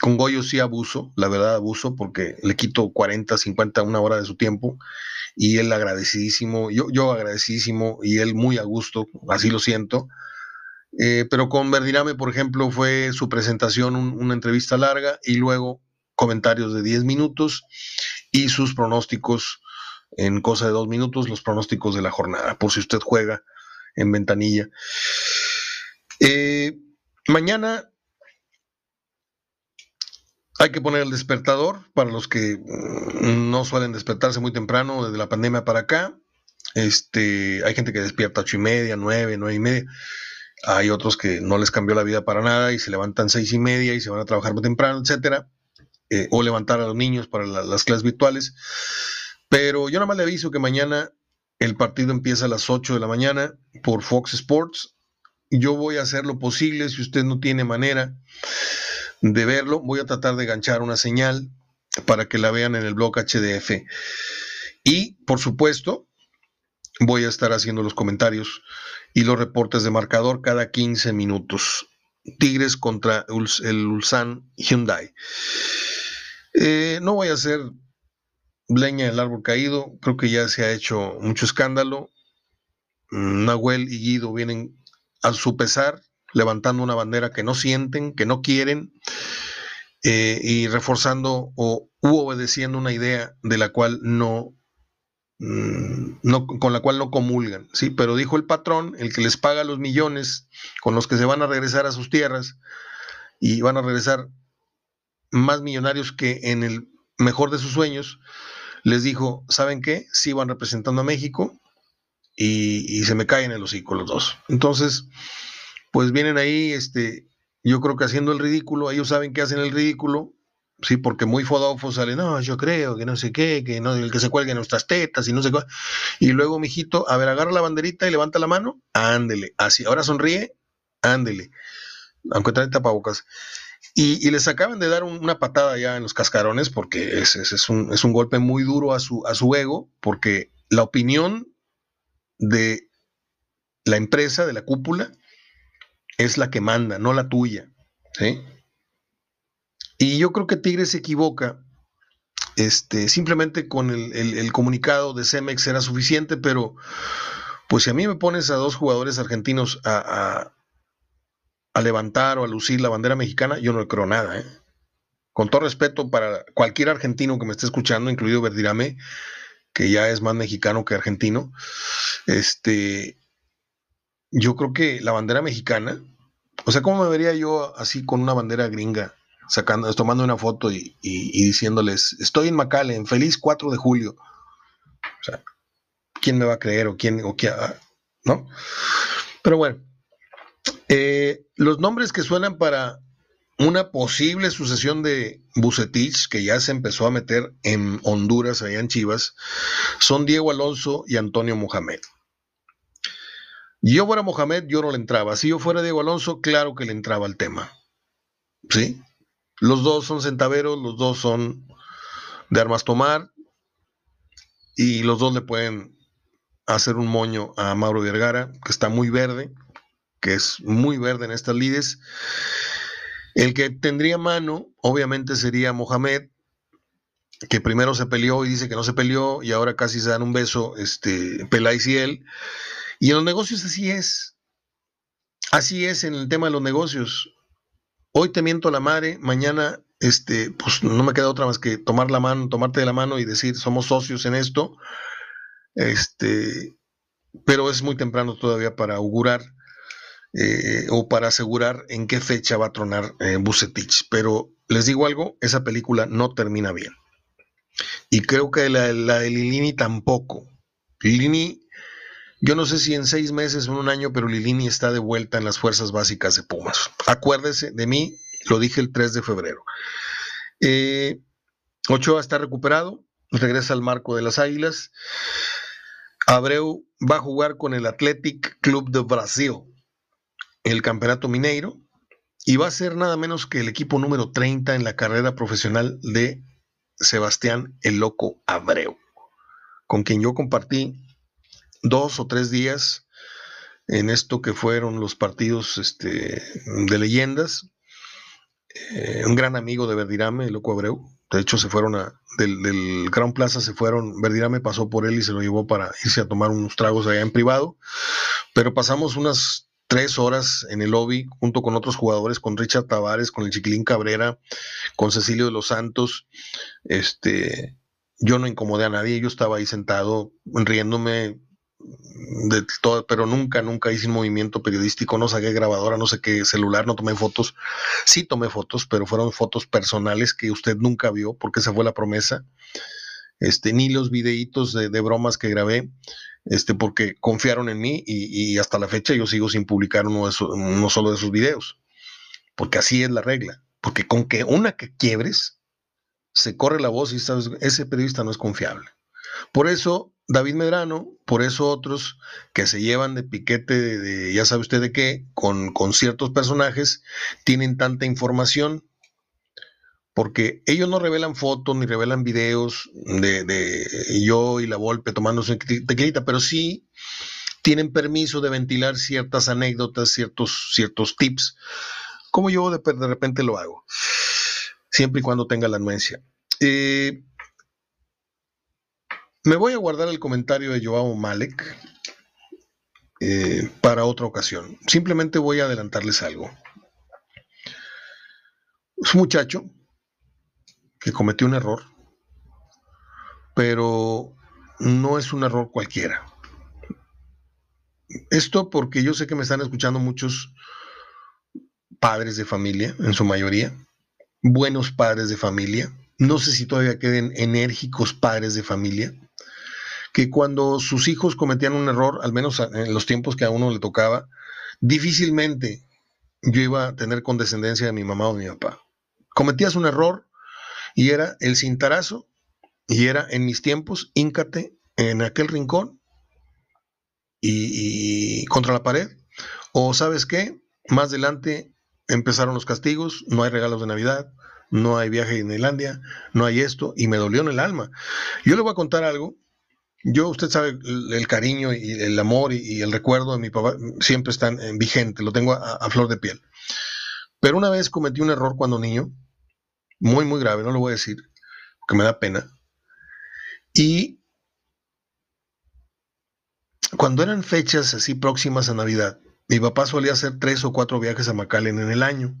Con Goyo sí abuso, la verdad abuso, porque le quito 40, 50, una hora de su tiempo y él agradecidísimo, yo, yo agradecidísimo y él muy a gusto, así lo siento. Eh, pero con Verdirame, por ejemplo, fue su presentación, una entrevista larga y luego comentarios de 10 minutos y sus pronósticos en cosa de dos minutos, los pronósticos de la jornada, por si usted juega en ventanilla. Eh, mañana hay que poner el despertador para los que mm, no suelen despertarse muy temprano desde la pandemia para acá. Este, hay gente que despierta ocho y media, nueve, nueve y media. Hay otros que no les cambió la vida para nada y se levantan seis y media y se van a trabajar muy temprano, etcétera. Eh, o levantar a los niños para las clases virtuales. Pero yo nada más le aviso que mañana el partido empieza a las 8 de la mañana por Fox Sports. Yo voy a hacer lo posible, si usted no tiene manera de verlo, voy a tratar de ganchar una señal para que la vean en el blog HDF. Y, por supuesto, voy a estar haciendo los comentarios y los reportes de marcador cada 15 minutos. Tigres contra el Ulsan Hyundai. Eh, no voy a hacer leña del árbol caído, creo que ya se ha hecho mucho escándalo. Nahuel y Guido vienen a su pesar, levantando una bandera que no sienten, que no quieren, eh, y reforzando o u obedeciendo una idea de la cual no, mm, no, con la cual no comulgan, sí, pero dijo el patrón, el que les paga los millones con los que se van a regresar a sus tierras y van a regresar más millonarios que en el mejor de sus sueños, les dijo, ¿saben qué? Sí van representando a México y, se me caen en los hocico los dos. Entonces, pues vienen ahí, este, yo creo que haciendo el ridículo, ellos saben que hacen el ridículo, sí, porque muy fodofo sale, no, yo creo que no sé qué, que no, el que se cuelgue nuestras tetas y no sé qué. Y luego, mijito, a ver, agarra la banderita y levanta la mano, ándele, así, ahora sonríe, ándele, aunque trae tapabocas. Y, les acaban de dar una patada ya en los cascarones porque es, es, un, es, un, golpe muy duro a su, a su ego, porque la opinión de la empresa, de la cúpula, es la que manda, no la tuya. Y yo creo que Tigres se equivoca. Este, simplemente con el, comunicado de Cemex era suficiente, pero pues si a mí me pones a dos jugadores argentinos a levantar o a lucir la bandera mexicana, yo no creo nada. ¿eh? Con todo respeto para cualquier argentino que me esté escuchando, incluido Verdirame, que ya es más mexicano que argentino, este, yo creo que la bandera mexicana, o sea, ¿cómo me vería yo así con una bandera gringa, sacando, tomando una foto y, diciéndoles, estoy en McAllen, feliz 4 de julio? O sea, ¿quién me va a creer o quién, o qué, ah, no? Pero bueno, eh, los nombres que suenan para una posible sucesión de Bucetich, que ya se empezó a meter en Honduras, allá en Chivas, son Diego Alonso y Antonio Mohamed. Yo fuera Mohamed, yo no le entraba. Si yo fuera Diego Alonso, claro que le entraba al tema. ¿Sí? Los dos son centaveros, los dos son de armas tomar, y los dos le pueden hacer un moño a Mauro Vergara, que está muy verde que es muy verde en estas lides. El que tendría mano, obviamente, sería Mohamed. que primero se peleó y dice que no se peleó y ahora casi se dan un beso, este, Peláez y él. Y en los negocios así es. Así es en el tema de los negocios. Hoy te miento la madre, mañana este, pues no me queda otra más que tomar la mano, tomarte de la mano y decir somos socios en esto. Este, pero es muy temprano todavía para augurar eh, o para asegurar en qué fecha va a tronar eh, Bucetich. Pero les digo algo, esa película no termina bien. Y creo que la, de Lilini tampoco. Lilini, yo no sé si en seis meses o en un año, pero Lilini está de vuelta en las fuerzas básicas de Pumas. Acuérdese de mí, lo dije el 3 de febrero. Eh, Ochoa está recuperado, regresa al marco de las Águilas. Abreu va a jugar con el Athletic Club de Brasil, el Campeonato Mineiro, y va a ser nada menos que el equipo número 30 en la carrera profesional de Sebastián el Loco Abreu, con quien yo compartí dos o tres días en esto que fueron los partidos este, de leyendas. Eh, un gran amigo de Verdirame, el Loco Abreu. De hecho, se fueron a, del, del Crown Plaza, se fueron, Verdirame pasó por él y se lo llevó para irse a tomar unos tragos allá en privado. Pero pasamos unas tres horas en el lobby junto con otros jugadores, con Richard Tavares, con el Chiquilín Cabrera, con Cecilio de los Santos. Este, yo no incomodé a nadie, yo estaba ahí sentado riéndome de todo, pero nunca, nunca hice un movimiento periodístico, no saqué grabadora, no sé qué celular, no tomé fotos. Sí tomé fotos, pero fueron fotos personales que usted nunca vio, porque esa fue la promesa. Este, ni los videitos de, de bromas que grabé este, porque confiaron en mí y, hasta la fecha yo sigo sin publicar uno, de uno solo de esos videos, porque así es la regla, porque con que una que quiebres, se corre la voz y sabes, ese periodista no es confiable. Por eso David Medrano, por eso otros que se llevan de piquete ya sabe usted de qué, con, con ciertos personajes, tienen tanta información porque ellos no revelan fotos ni revelan videos de, yo y la Volpe tomándose tequilita, pero sí tienen permiso de ventilar ciertas anécdotas, ciertos, ciertos tips, como yo de, repente lo hago, siempre y cuando tenga la anuencia. Eh, me voy a guardar el comentario de Joao Malek eh, para otra ocasión. Simplemente voy a adelantarles algo. Es un muchacho que cometió un error, pero no es un error cualquiera. Esto porque yo sé que me están escuchando muchos padres de familia, en su mayoría, buenos padres de familia, no sé si todavía queden enérgicos padres de familia, que cuando sus hijos cometían un error, al menos en los tiempos que a uno le tocaba, difícilmente yo iba a tener condescendencia de mi mamá o de mi papá. Cometías un error, y era el cintarazo, y era en mis tiempos, íncate en aquel rincón y, contra la pared. O sabes qué, más adelante empezaron los castigos, no hay regalos de Navidad, no hay viaje en Islandia, no hay esto, y me dolió en el alma. Yo le voy a contar algo. Yo, usted sabe, el, cariño y el amor y, el recuerdo de mi papá siempre están vigentes, vigente, lo tengo a flor de piel. Pero una vez cometí un error cuando niño, muy, muy grave, no lo voy a decir, porque me da pena. Y cuando eran fechas así próximas a Navidad, mi papá solía hacer tres o cuatro viajes a McAllen en el año.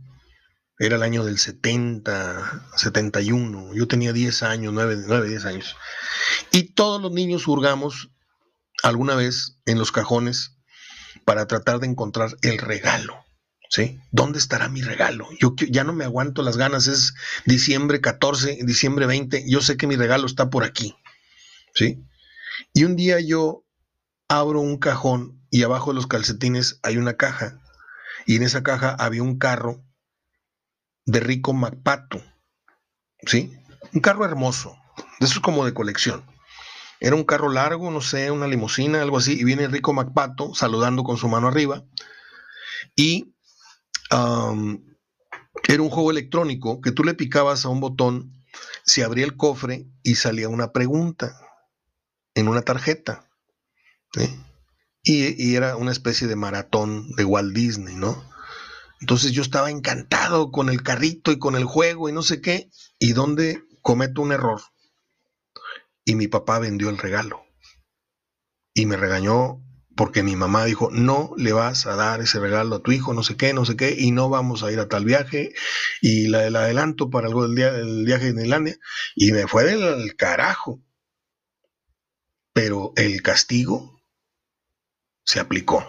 Era el año del 70, 71. Yo tenía 10 años, 9, 9 10 años. Y todos los niños hurgamos alguna vez en los cajones para tratar de encontrar el regalo. ¿Sí? ¿Dónde estará mi regalo? Yo ya no me aguanto las ganas, es diciembre 14, diciembre 20, yo sé que mi regalo está por aquí, ¿sí? Y un día yo abro un cajón y abajo de los calcetines hay una caja y en esa caja había un carro de Rico Macpato, ¿sí? Un carro hermoso, de esos como de colección. Era un carro largo, no sé, una limusina, algo así, y viene Rico Macpato saludando con su mano arriba. Y era un juego electrónico que tú le picabas a un botón, se abría el cofre y salía una pregunta en una tarjeta. Y, y, era una especie de maratón de Walt Disney, ¿no? Entonces yo estaba encantado con el carrito y con el juego y no sé qué, y donde cometo un error. y mi papá vendió el regalo. Y me regañó porque mi mamá dijo, no le vas a dar ese regalo a tu hijo, no sé qué, no sé qué, y no vamos a ir a tal viaje, y la del adelanto para algo del, día, del viaje de Islandia, y me fue del carajo. Pero el castigo se aplicó.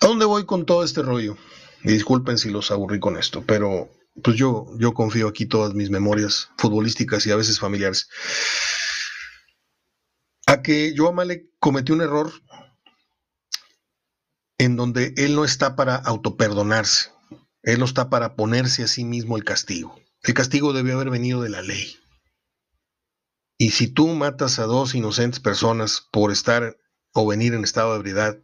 ¿A dónde voy con todo este rollo? disculpen si los aburrí con esto, pero pues yo, yo confío aquí todas mis memorias futbolísticas y a veces familiares. A que Joao Malek cometió un error en donde él no está para autoperdonarse, él no está para ponerse a sí mismo el castigo. El castigo debió haber venido de la ley. Y si tú matas a dos inocentes personas por estar o venir en estado de ebriedad,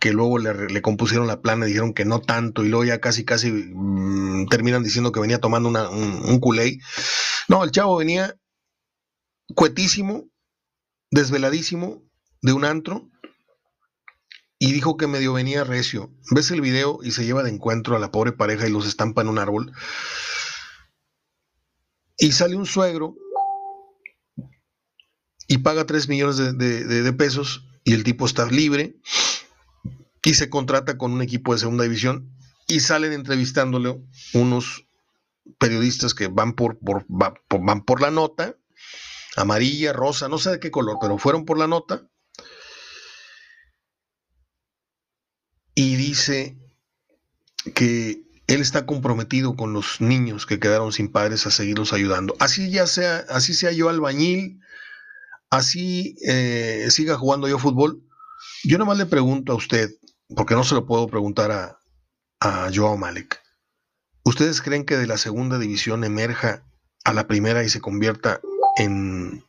que luego le, compusieron la plana y dijeron que no tanto, y luego ya casi, casi mm, terminan diciendo que venía tomando un, un. No, el chavo venía cuetísimo, desveladísimo, de un antro, y dijo que medio venía recio. Ves el video y se lleva de encuentro a la pobre pareja y los estampa en un árbol. Y sale un suegro y paga 3 millones de, de pesos y el tipo está libre y se contrata con un equipo de segunda división y salen entrevistándole unos periodistas que van por, van por la nota, amarilla, rosa, no sé de qué color, pero fueron por la nota. Y dice que él está comprometido con los niños que quedaron sin padres a seguirlos ayudando. Así ya sea, así sea yo albañil, así eh, siga jugando yo fútbol. Yo nomás le pregunto a usted, porque no se lo puedo preguntar a, a Joao Malek. ¿Ustedes creen que de la segunda división emerja a la primera y se convierta en,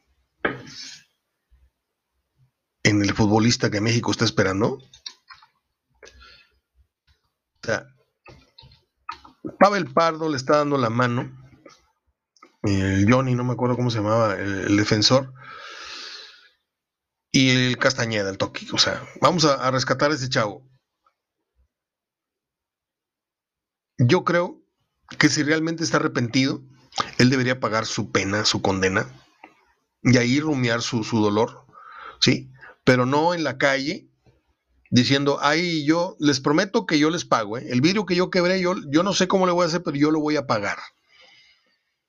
el futbolista que México está esperando? O sea, Pavel Pardo le está dando la mano, el Johnny, no me acuerdo cómo se llamaba, el, defensor, y el Castañeda, el Toki. O sea, vamos a, a rescatar a ese chavo. Yo creo que si realmente está arrepentido, él debería pagar su pena, su condena, y ahí rumiar su, dolor, ¿sí? Pero no en la calle diciendo, ay, yo les prometo que yo les pago, ¿eh? el vidrio que yo quebré, yo, yo no sé cómo le voy a hacer, pero yo lo voy a pagar.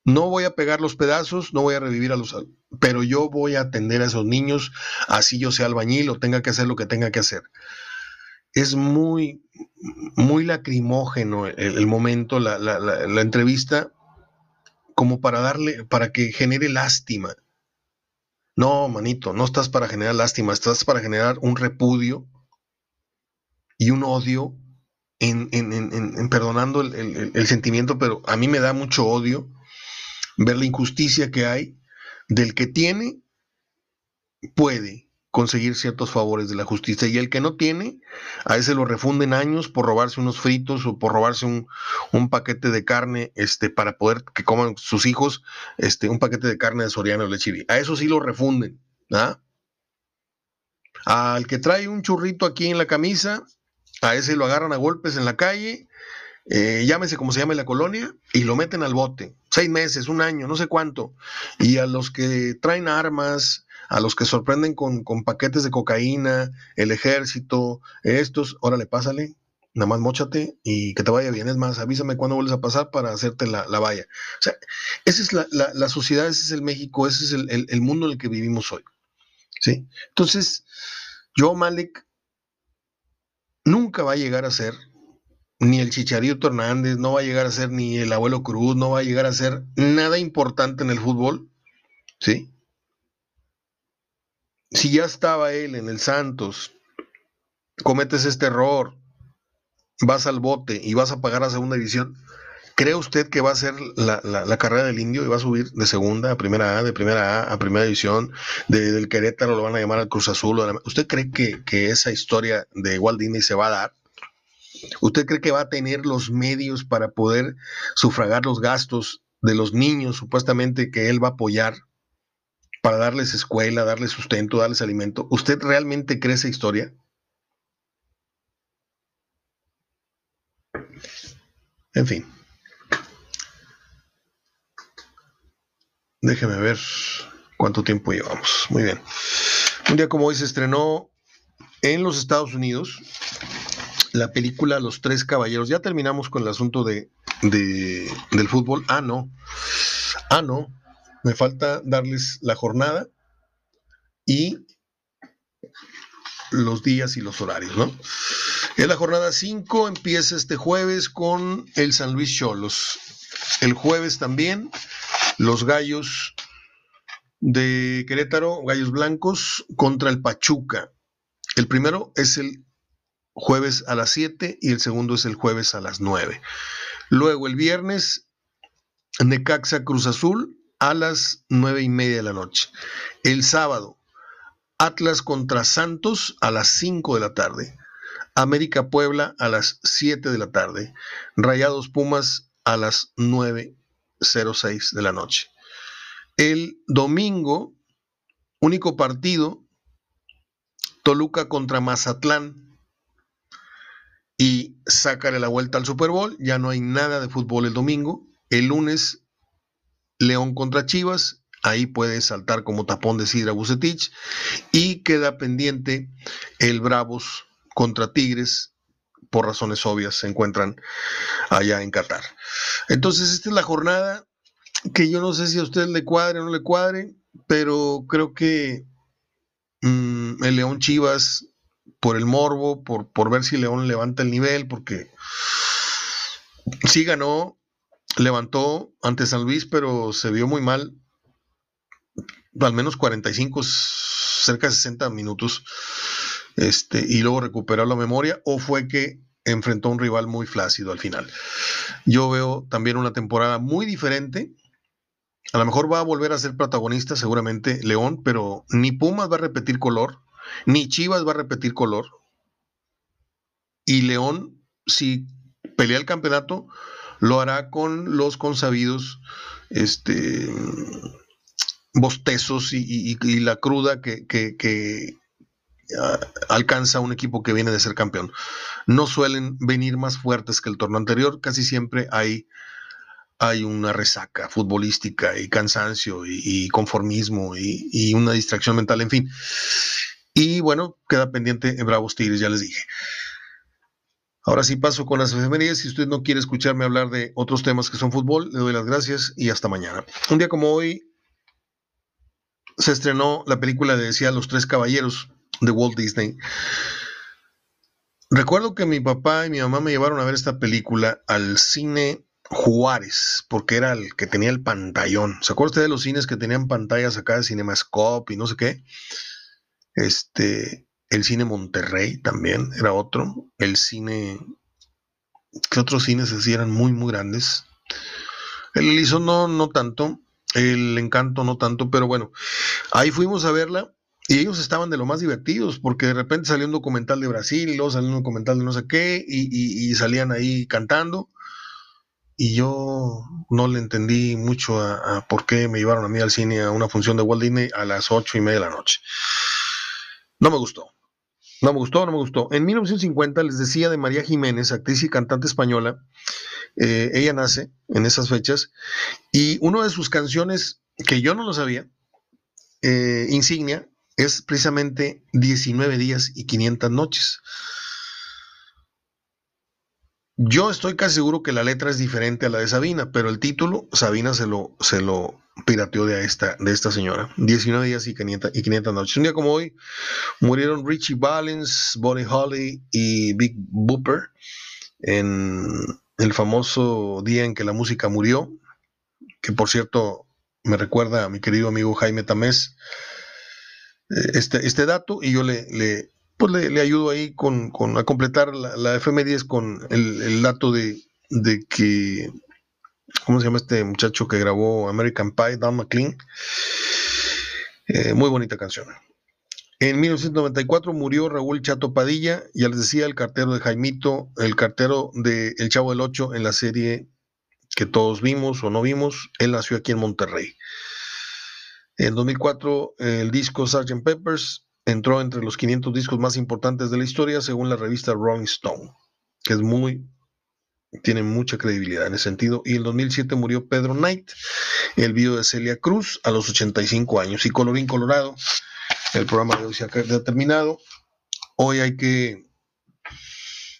No voy a pegar los pedazos, no voy a revivir a los... Pero yo voy a atender a esos niños, así yo sea albañil o tenga que hacer lo que tenga que hacer es muy, muy lacrimógeno el, momento, la, la, entrevista, como para darle, para que genere lástima. No, manito, no estás para generar lástima, estás para generar un repudio y un odio en, en, perdonando el, el, sentimiento, pero a mí me da mucho odio ver la injusticia que hay del que tiene, puede, conseguir ciertos favores de la justicia y el que no tiene, a ese lo refunden años por robarse unos fritos o por robarse un, paquete de carne este, para poder que coman sus hijos este, un paquete de carne de Soriano o Lechivi. A eso sí lo refunden. ¿ah? Al que trae un churrito aquí en la camisa, a ese lo agarran a golpes en la calle, eh, llámese como se llame la colonia, y lo meten al bote. Seis meses, un año, no sé cuánto. Y a los que traen armas, a los que sorprenden con, paquetes de cocaína, el ejército, estos, órale, pásale, nada más mochate y que te vaya bien. Es más, avísame cuándo vuelves a pasar para hacerte la, valla. O sea, esa es la, sociedad, ese es el México, ese es el, mundo en el que vivimos hoy. ¿sí? Entonces, yo, Malek, nunca va a llegar a ser ni el Chicharito Hernández, no va a llegar a ser ni el abuelo Cruz, no va a llegar a ser nada importante en el fútbol, ¿sí? Si ya estaba él en el Santos, cometes este error, vas al bote y vas a pagar a segunda división, ¿cree usted que va a ser la, carrera del indio y va a subir de segunda a primera A, de primera A a primera división, del Querétaro lo van a llamar al Cruz Azul? ¿Usted cree que, que esa historia de Walt Disney se va a dar? ¿Usted cree que va a tener los medios para poder sufragar los gastos de los niños supuestamente que él va a apoyar? Para darles escuela, darles sustento, darles alimento. ¿Usted realmente cree esa historia? En fin. Déjeme ver cuánto tiempo llevamos. Muy bien. Un día como hoy se estrenó en los Estados Unidos la película Los Tres Caballeros. Ya terminamos con el asunto de, del fútbol. Ah, no. Ah, no. Me falta darles la jornada y los días y los horarios, ¿no? En la jornada 5 empieza este jueves con el San Luis Cholos. El jueves también los Gallos de Querétaro, Gallos Blancos, contra el Pachuca. El primero es el jueves a las 7 y el segundo es el jueves a las 9. Luego el viernes, Necaxa Cruz Azul a las 9 y media de la noche. El sábado, Atlas contra Santos a las 5 de la tarde. América Puebla a las 7 de la tarde. Rayados Pumas a las 9.06 de la noche. El domingo, único partido, Toluca contra Mazatlán. Y sácale la vuelta al Super Bowl. Ya no hay nada de fútbol el domingo. El lunes, León contra Chivas. Ahí puede saltar como tapón de Sidra Bucetich. Y queda pendiente el Bravos contra Tigres. Por razones obvias se encuentran allá en Qatar. Entonces, esta es la jornada que yo no sé si a usted le cuadre o no le cuadre, pero creo que mm, el León Chivas, por el morbo, por, por ver si León levanta el nivel, porque sí ganó, levantó ante San Luis, pero se vio muy mal, al menos 45, cerca de 60 minutos, este, y luego recuperó la memoria, o fue que enfrentó a un rival muy flácido al final. Yo veo también una temporada muy diferente a lo mejor va a volver a ser protagonista seguramente León, pero ni Pumas va a repetir color, ni Chivas va a repetir color. Y León, si pelea el campeonato, lo hará con los consabidos este, bostezos y, la cruda que, ah, alcanza un equipo que viene de ser campeón. No suelen venir más fuertes que el torneo anterior, casi siempre hay una resaca futbolística y cansancio y, conformismo y, una distracción mental, en fin. Y bueno, queda pendiente en Bravos Tigres, ya les dije. Ahora sí paso con las efemérides. Si usted no quiere escucharme hablar de otros temas que son fútbol, le doy las gracias y hasta mañana. Un día como hoy se estrenó la película de Decía Los Tres Caballeros de Walt Disney. Recuerdo que mi papá y mi mamá me llevaron a ver esta película al cine Juárez, porque era el que tenía el pantallón. ¿Se acuerda usted de los cines que tenían pantallas acá de Cinemascope y no sé qué? Este, el cine Monterrey también era otro. El cine, ¿qué otros cines así eran muy, muy grandes? El Elison no, no tanto. El Encanto no tanto, pero bueno, ahí fuimos a verla y ellos estaban de lo más divertidos, porque de repente salió un documental de Brasil, y luego salió un documental de no sé qué, y salían ahí cantando y yo no le entendí mucho a, por qué me llevaron a mí al cine a una función de Walt Disney a las ocho y media de la noche. No me gustó. No me gustó, no me gustó. En 1950 les decía de María Jiménez, actriz y cantante española. Eh, ella nace en esas fechas y una de sus canciones que yo no lo sabía, eh, insignia, es precisamente 19 días y 500 noches. Yo estoy casi seguro que la letra es diferente a la de Sabina, pero el título, Sabina se lo, se lo pirateó de esta, de esta señora. 19 días y 500, y 500 noches. Un día como hoy murieron Richie Valens, Bonnie Holly y Big Booper en el famoso día en que la música murió, que por cierto me recuerda a mi querido amigo Jaime Tamés eh, este, este dato y yo le, le pues le, ayudo ahí con, a completar la, la FM10 con el, dato de, que, ¿cómo se llama este muchacho que grabó American Pie, Don McLean? Eh, muy bonita canción. En 1994 murió Raúl Chato Padilla, ya les decía, el cartero de Jaimito, el cartero de El Chavo del Ocho en la serie que todos vimos o no vimos. Él nació aquí en Monterrey. En 2004 el disco Sgt. Peppers entró entre los 500 discos más importantes de la historia según la revista Rolling Stone, que es muy, tiene mucha credibilidad en ese sentido. Y en 2007 murió Pedro Knight, el video de Celia Cruz, a los 85 años. Y colorín colorado, el programa de hoy se ha terminado. Hoy hay que...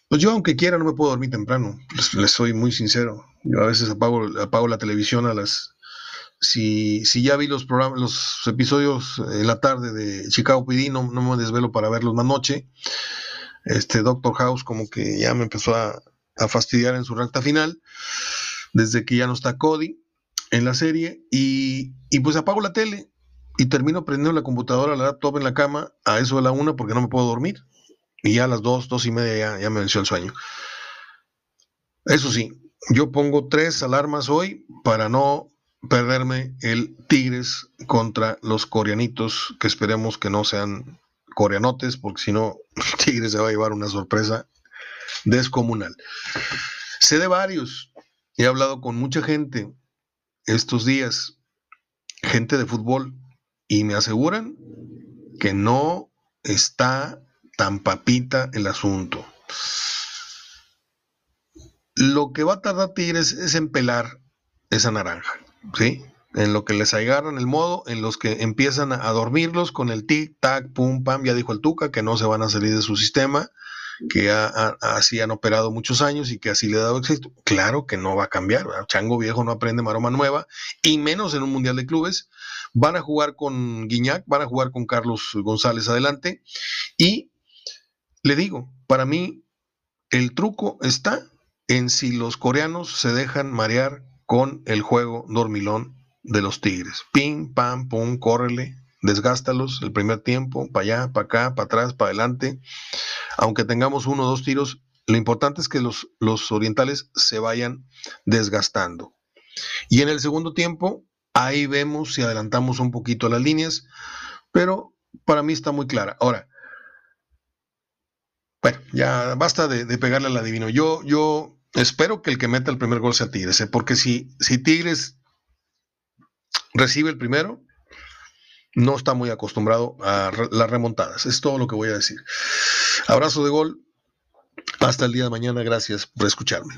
Pues yo, aunque quiera, no me puedo dormir temprano. Les, soy muy sincero. Yo a veces apago, apago la televisión a las... Si, si ya vi los programas, los episodios en la tarde de Chicago PD, no, no me desvelo para verlos más noche. Este Doctor House como que ya me empezó a, a fastidiar en su recta final, desde que ya no está Cody en la serie, y, pues apago la tele y termino prendiendo la computadora, la laptop en la cama a eso de la una porque no me puedo dormir. Y ya a las dos, dos y media ya, me venció el sueño. Eso sí, yo pongo tres alarmas hoy para no perderme el Tigres contra los coreanitos, que esperemos que no sean coreanotes, porque si no, [laughs] Tigres se va a llevar una sorpresa descomunal. Sé de varios, he hablado con mucha gente estos días, gente de fútbol, y me aseguran que no está tan papita el asunto. Lo que va a tardar Tigres es en pelar esa naranja, ¿sí? En lo que les agarran el modo, en los que empiezan a dormirlos con el tic, tac, pum, pam, ya dijo el Tuca que no se van a salir de su sistema, que así han operado muchos años y que así le ha dado éxito. Claro que no va a cambiar. Chango viejo no aprende maroma nueva, y menos en un mundial de clubes. Van a jugar con Guiñac, van a jugar con Carlos González adelante. Y le digo, para mí el truco está en si los coreanos se dejan marear con el juego dormilón de los Tigres. Pim, pam, pum, córrele, desgástalos el primer tiempo, para allá, para acá, para atrás, para adelante. Aunque tengamos uno o dos tiros, lo importante es que los, los orientales se vayan desgastando. Y en el segundo tiempo, ahí vemos si adelantamos un poquito las líneas, pero para mí está muy clara. Ahora, bueno, ya basta de, pegarle al adivino. Yo, yo espero que el que meta el primer gol sea Tigres, ¿eh? porque si, si Tigres recibe el primero, no está muy acostumbrado a las remontadas. Es todo lo que voy a decir. Abrazo de gol. Hasta el día de mañana. Gracias por escucharme.